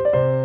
you